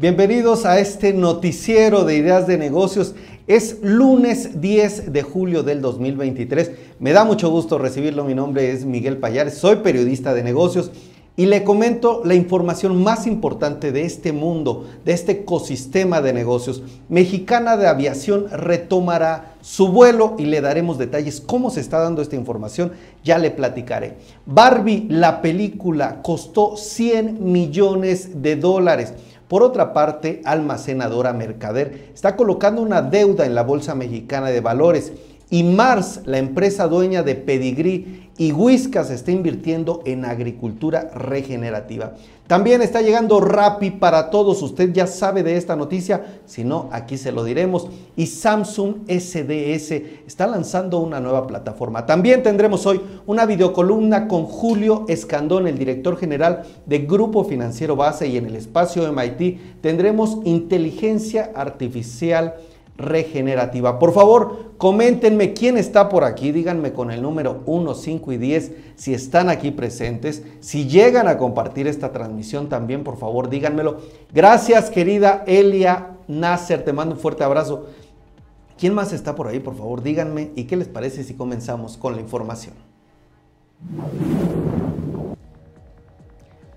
Bienvenidos a este noticiero de ideas de negocios. Es lunes 10 de julio del 2023. Me da mucho gusto recibirlo. Mi nombre es Miguel Payares, soy periodista de negocios y le comento la información más importante de este mundo, de este ecosistema de negocios. Mexicana de Aviación retomará su vuelo y le daremos detalles cómo se está dando esta información, ya le platicaré. Barbie, la película, costó 100 millones de dólares. Por otra parte, Almacenadora Mercader está colocando una deuda en la Bolsa Mexicana de Valores y Mars, la empresa dueña de Pedigree y Whiskas está invirtiendo en agricultura regenerativa. También está llegando Rappi para todos. Usted ya sabe de esta noticia, si no, aquí se lo diremos. Y Samsung SDS está lanzando una nueva plataforma. También tendremos hoy una videocolumna con Julio Escandón, el director general de Grupo Financiero Base y en el espacio MIT tendremos inteligencia artificial regenerativa. Por favor, coméntenme quién está por aquí, díganme con el número 1, 5 y 10 si están aquí presentes, si llegan a compartir esta transmisión también, por favor, díganmelo. Gracias, querida Elia Nasser, te mando un fuerte abrazo. ¿Quién más está por ahí? Por favor, díganme y qué les parece si comenzamos con la información.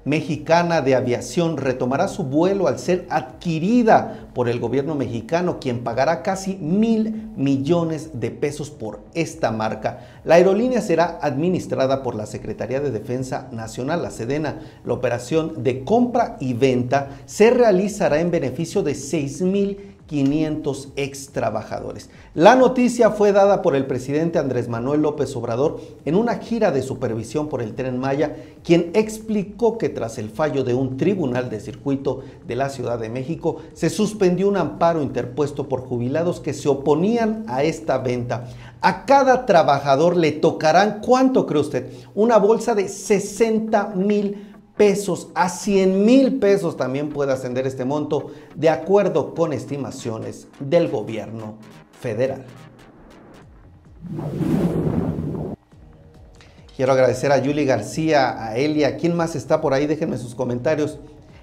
Mexicana de Aviación retomará su vuelo al ser adquirida por el gobierno mexicano, quien pagará casi mil millones de pesos por esta marca. La aerolínea será administrada por la Secretaría de Defensa Nacional, la Sedena. La operación de compra y venta se realizará en beneficio de 6 mil 500 ex trabajadores. La noticia fue dada por el presidente Andrés Manuel López Obrador en una gira de supervisión por el tren Maya, quien explicó que tras el fallo de un tribunal de circuito de la Ciudad de México, se suspendió un amparo interpuesto por jubilados que se oponían a esta venta. A cada trabajador le tocarán, ¿cuánto cree usted? Una bolsa de 60 mil pesos a 100 mil pesos también puede ascender este monto de acuerdo con estimaciones del gobierno federal. Quiero agradecer a Yuli García, a Elia, ¿quién más está por ahí? Déjenme sus comentarios.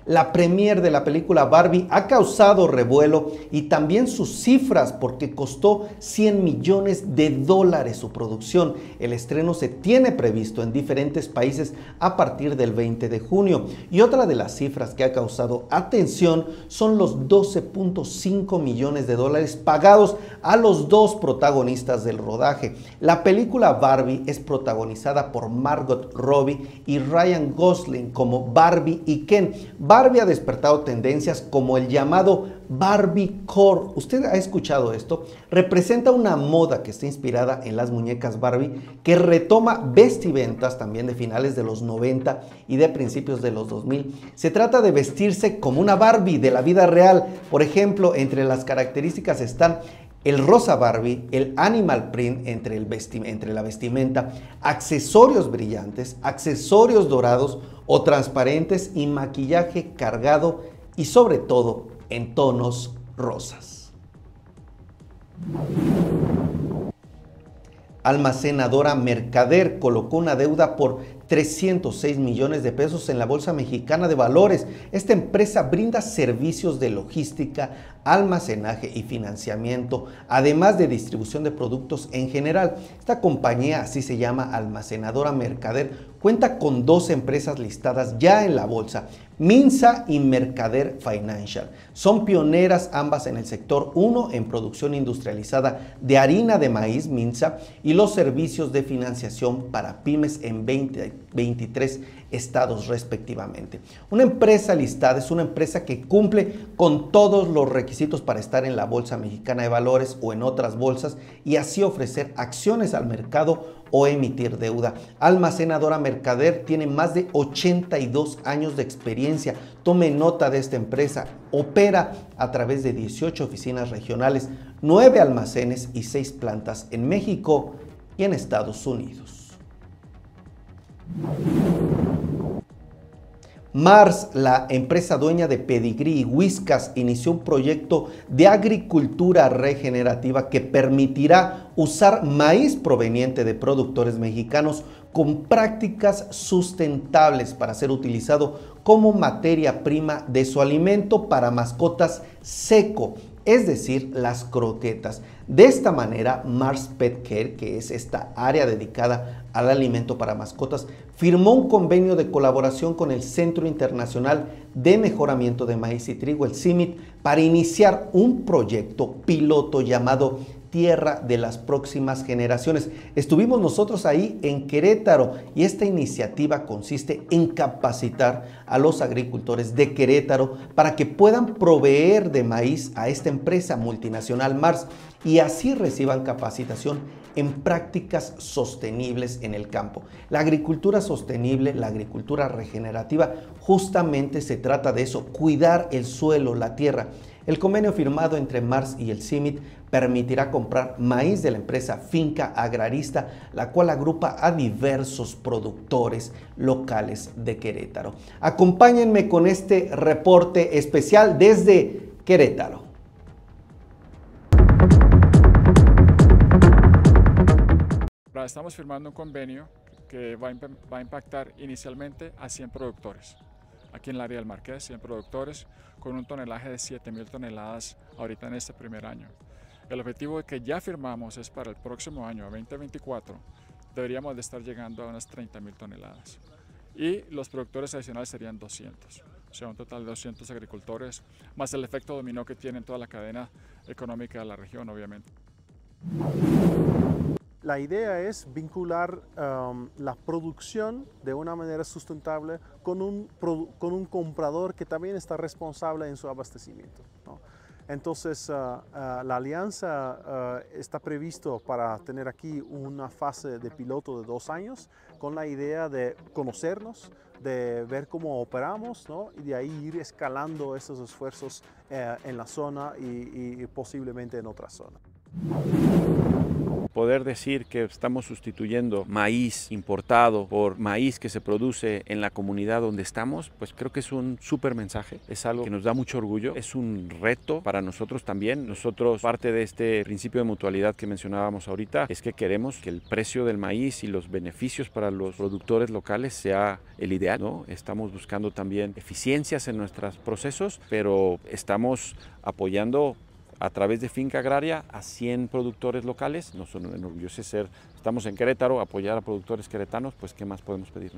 La premier de la película Barbie ha causado revuelo y también sus cifras porque costó 100 millones de dólares su producción. El estreno se tiene previsto en diferentes países a partir del 20 de junio. Y otra de las cifras que ha causado atención son los 12.5 millones de dólares pagados a los dos protagonistas del rodaje. La película Barbie es protagonizada por Margot Robbie y Ryan Gosling como Barbie y Ken. Barbie ha despertado tendencias como el llamado Barbie Core. ¿Usted ha escuchado esto? Representa una moda que está inspirada en las muñecas Barbie que retoma vestimentas también de finales de los 90 y de principios de los 2000. Se trata de vestirse como una Barbie de la vida real. Por ejemplo, entre las características están el rosa Barbie, el animal print entre, entre la vestimenta, accesorios brillantes, accesorios dorados o transparentes y maquillaje cargado y sobre todo en tonos rosas. Almacenadora Mercader colocó una deuda por 306 millones de pesos en la Bolsa Mexicana de Valores. Esta empresa brinda servicios de logística, almacenaje y financiamiento, además de distribución de productos en general. Esta compañía, así se llama Almacenadora Mercader, cuenta con dos empresas listadas ya en la bolsa, Minsa y Mercader Financial. Son pioneras ambas en el sector, uno en producción industrializada de harina de maíz, Minsa, y los servicios de financiación para pymes en 23 estados respectivamente. Una empresa listada es una empresa que cumple con todos los requisitos para estar en la Bolsa Mexicana de Valores o en otras bolsas y así ofrecer acciones al mercado o emitir deuda. Almacenadora Mercader tiene más de 82 años de experiencia. Tome nota de esta empresa. Opera a través de 18 oficinas regionales, 9 almacenes y 6 plantas en México y en Estados Unidos. Mars, la empresa dueña de Pedigree y Whiskas, inició un proyecto de agricultura regenerativa que permitirá usar maíz proveniente de productores mexicanos con prácticas sustentables para ser utilizado como materia prima de su alimento para mascotas seco, es decir, las croquetas. De esta manera, Mars Pet Care, que es esta área dedicada al alimento para mascotas, firmó un convenio de colaboración con el Centro Internacional de Mejoramiento de Maíz y Trigo, el CIMIT, para iniciar un proyecto piloto llamado tierra de las próximas generaciones. Estuvimos nosotros ahí en Querétaro y esta iniciativa consiste en capacitar a los agricultores de Querétaro para que puedan proveer de maíz a esta empresa multinacional Mars y así reciban capacitación en prácticas sostenibles en el campo. La agricultura sostenible, la agricultura regenerativa, justamente se trata de eso, cuidar el suelo, la tierra. El convenio firmado entre Mars y el CIMIT permitirá comprar maíz de la empresa Finca Agrarista, la cual agrupa a diversos productores locales de Querétaro. Acompáñenme con este reporte especial desde Querétaro. Estamos firmando un convenio que va a impactar inicialmente a 100 productores aquí en el área del Marqués, 100 productores, con un tonelaje de 7.000 toneladas ahorita en este primer año. El objetivo que ya firmamos es para el próximo año, 2024, deberíamos de estar llegando a unas 30.000 toneladas. Y los productores adicionales serían 200, o sea, un total de 200 agricultores, más el efecto dominó que tiene en toda la cadena económica de la región, obviamente. La idea es vincular um, la producción de una manera sustentable con un, con un comprador que también está responsable en su abastecimiento. Entonces, uh, uh, la alianza uh, está previsto para tener aquí una fase de piloto de dos años con la idea de conocernos, de ver cómo operamos y de ahí ir escalando esos esfuerzos eh, en la zona y, y posiblemente en otra zona. Poder decir que estamos sustituyendo maíz importado por maíz que se produce en la comunidad donde estamos, pues creo que es un súper mensaje, es algo que nos da mucho orgullo, es un reto para nosotros también. Nosotros, parte de este principio de mutualidad que mencionábamos ahorita, es que queremos que el precio del maíz y los beneficios para los productores locales sea el ideal, ¿no? Estamos buscando también eficiencias en nuestros procesos, pero estamos apoyando a través de Finca Agraria a 100 productores locales. Nos enorgullece ser, estamos en Querétaro, apoyar a productores queretanos, pues ¿qué más podemos pedir?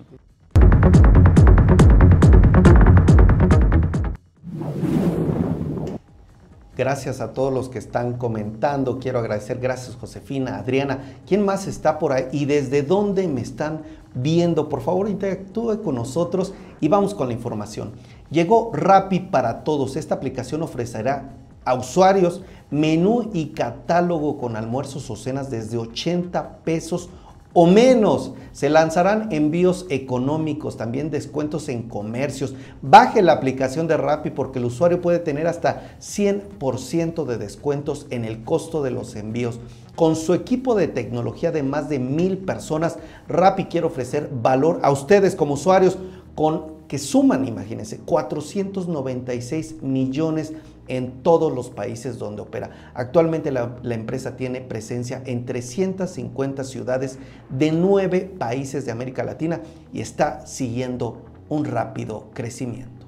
Gracias a todos los que están comentando. Quiero agradecer, gracias Josefina, Adriana. ¿Quién más está por ahí y desde dónde me están viendo? Por favor, interactúe con nosotros y vamos con la información. Llegó Rappi para todos. Esta aplicación ofrecerá a usuarios menú y catálogo con almuerzos o cenas desde 80 pesos o menos. Se lanzarán envíos económicos, también descuentos en comercios. Baje la aplicación de Rappi porque el usuario puede tener hasta 100% de descuentos en el costo de los envíos. Con su equipo de tecnología de más de mil personas, Rappi quiere ofrecer valor a ustedes como usuarios con que suman, imagínense, 496 millones en todos los países donde opera. Actualmente la, empresa tiene presencia en 350 ciudades de nueve países de América Latina y está siguiendo un rápido crecimiento.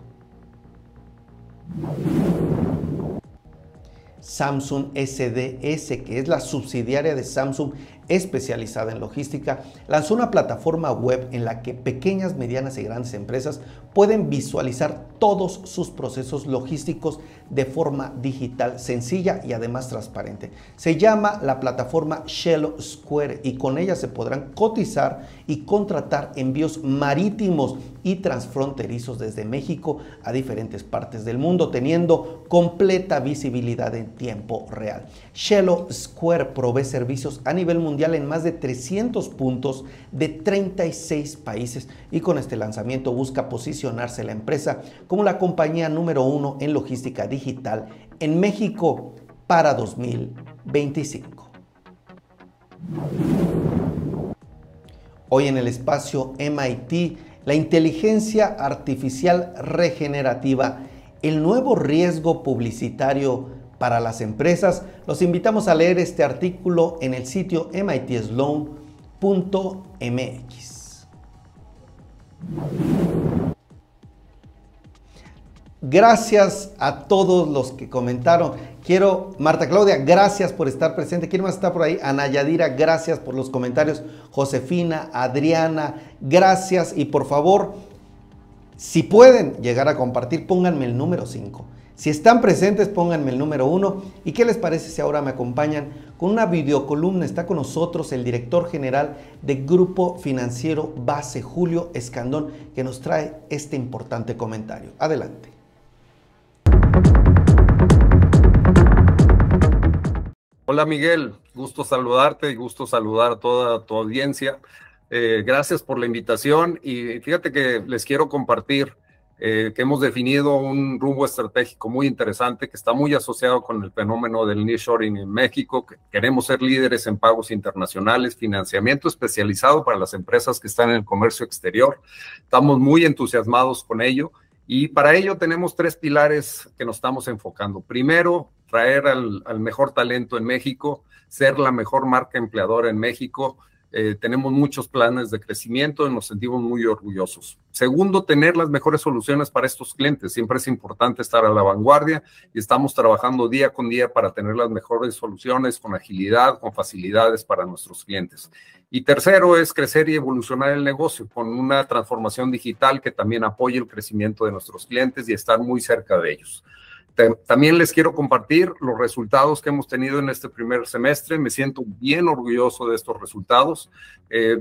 Samsung SDS, que es la subsidiaria de Samsung especializada en logística, lanzó una plataforma web en la que pequeñas, medianas y grandes empresas pueden visualizar todos sus procesos logísticos de forma digital, sencilla y además transparente. Se llama la plataforma Shell Square y con ella se podrán cotizar y contratar envíos marítimos y transfronterizos desde México a diferentes partes del mundo, teniendo completa visibilidad en tiempo real. Shell Square provee servicios a nivel mundial en más de 300 puntos de 36 países y con este lanzamiento busca posicionarse la empresa como la compañía número uno en logística digital en México para 2025. Hoy en el espacio MIT, la inteligencia artificial regenerativa, el nuevo riesgo publicitario para las empresas. Los invitamos a leer este artículo en el sitio mitsloan.mx. Gracias a todos los que comentaron. Quiero, Marta Claudia, gracias por estar presente. ¿Quién más está por ahí? Ana Yadira, gracias por los comentarios. Josefina, Adriana, gracias. Y por favor, si pueden llegar a compartir, pónganme el número 5. Si están presentes, pónganme el número 1. ¿Y qué les parece si ahora me acompañan con una videocolumna? Está con nosotros el director general de Grupo Financiero Base, Julio Escandón, que nos trae este importante comentario. Adelante. Hola Miguel, gusto saludarte y gusto saludar a toda tu audiencia. Eh, gracias por la invitación y fíjate que les quiero compartir eh, que hemos definido un rumbo estratégico muy interesante que está muy asociado con el fenómeno del nearshoring en México. Que queremos ser líderes en pagos internacionales, financiamiento especializado para las empresas que están en el comercio exterior. Estamos muy entusiasmados con ello y para ello tenemos tres pilares que nos estamos enfocando. Primero, traer al, mejor talento en México, ser la mejor marca empleadora en México. Eh, tenemos muchos planes de crecimiento y nos sentimos muy orgullosos. Segundo, tener las mejores soluciones para estos clientes. Siempre es importante estar a la vanguardia y estamos trabajando día con día para tener las mejores soluciones con agilidad, con facilidades para nuestros clientes. Y tercero es crecer y evolucionar el negocio con una transformación digital que también apoye el crecimiento de nuestros clientes y estar muy cerca de ellos. También les quiero compartir los resultados que hemos tenido en este primer semestre. Me siento bien orgulloso de estos resultados. Eh,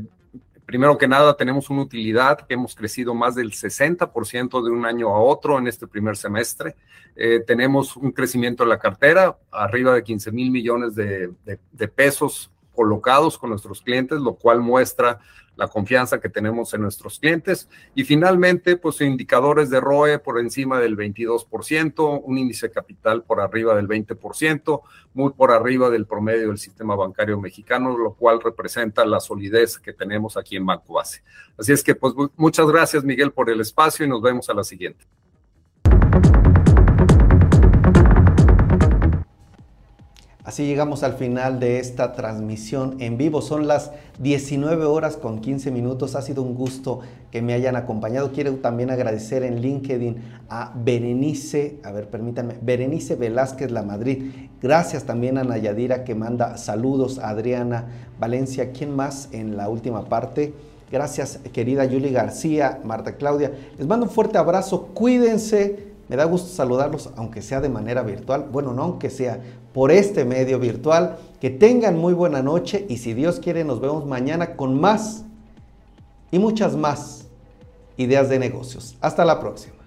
primero que nada, tenemos una utilidad que hemos crecido más del 60% de un año a otro en este primer semestre. Eh, tenemos un crecimiento en la cartera, arriba de 15 mil millones de, de pesos colocados con nuestros clientes, lo cual muestra la confianza que tenemos en nuestros clientes. Y finalmente, pues indicadores de ROE por encima del 22%, un índice capital por arriba del 20%, muy por arriba del promedio del sistema bancario mexicano, lo cual representa la solidez que tenemos aquí en Banco Base. Así es que, pues muchas gracias, Miguel, por el espacio y nos vemos a la siguiente. Así llegamos al final de esta transmisión en vivo. Son las 19 horas con 15 minutos. Ha sido un gusto que me hayan acompañado. Quiero también agradecer en LinkedIn a Berenice, a ver, permítanme, Berenice Velázquez La Madrid. Gracias también a Nayadira que manda saludos, a Adriana Valencia. ¿Quién más en la última parte? Gracias, querida Yuli García, Marta Claudia. Les mando un fuerte abrazo. Cuídense me da gusto saludarlos, aunque sea de manera virtual. Bueno, no aunque sea por este medio virtual. Que tengan muy buena noche y si Dios quiere nos vemos mañana con más y muchas más ideas de negocios. Hasta la próxima.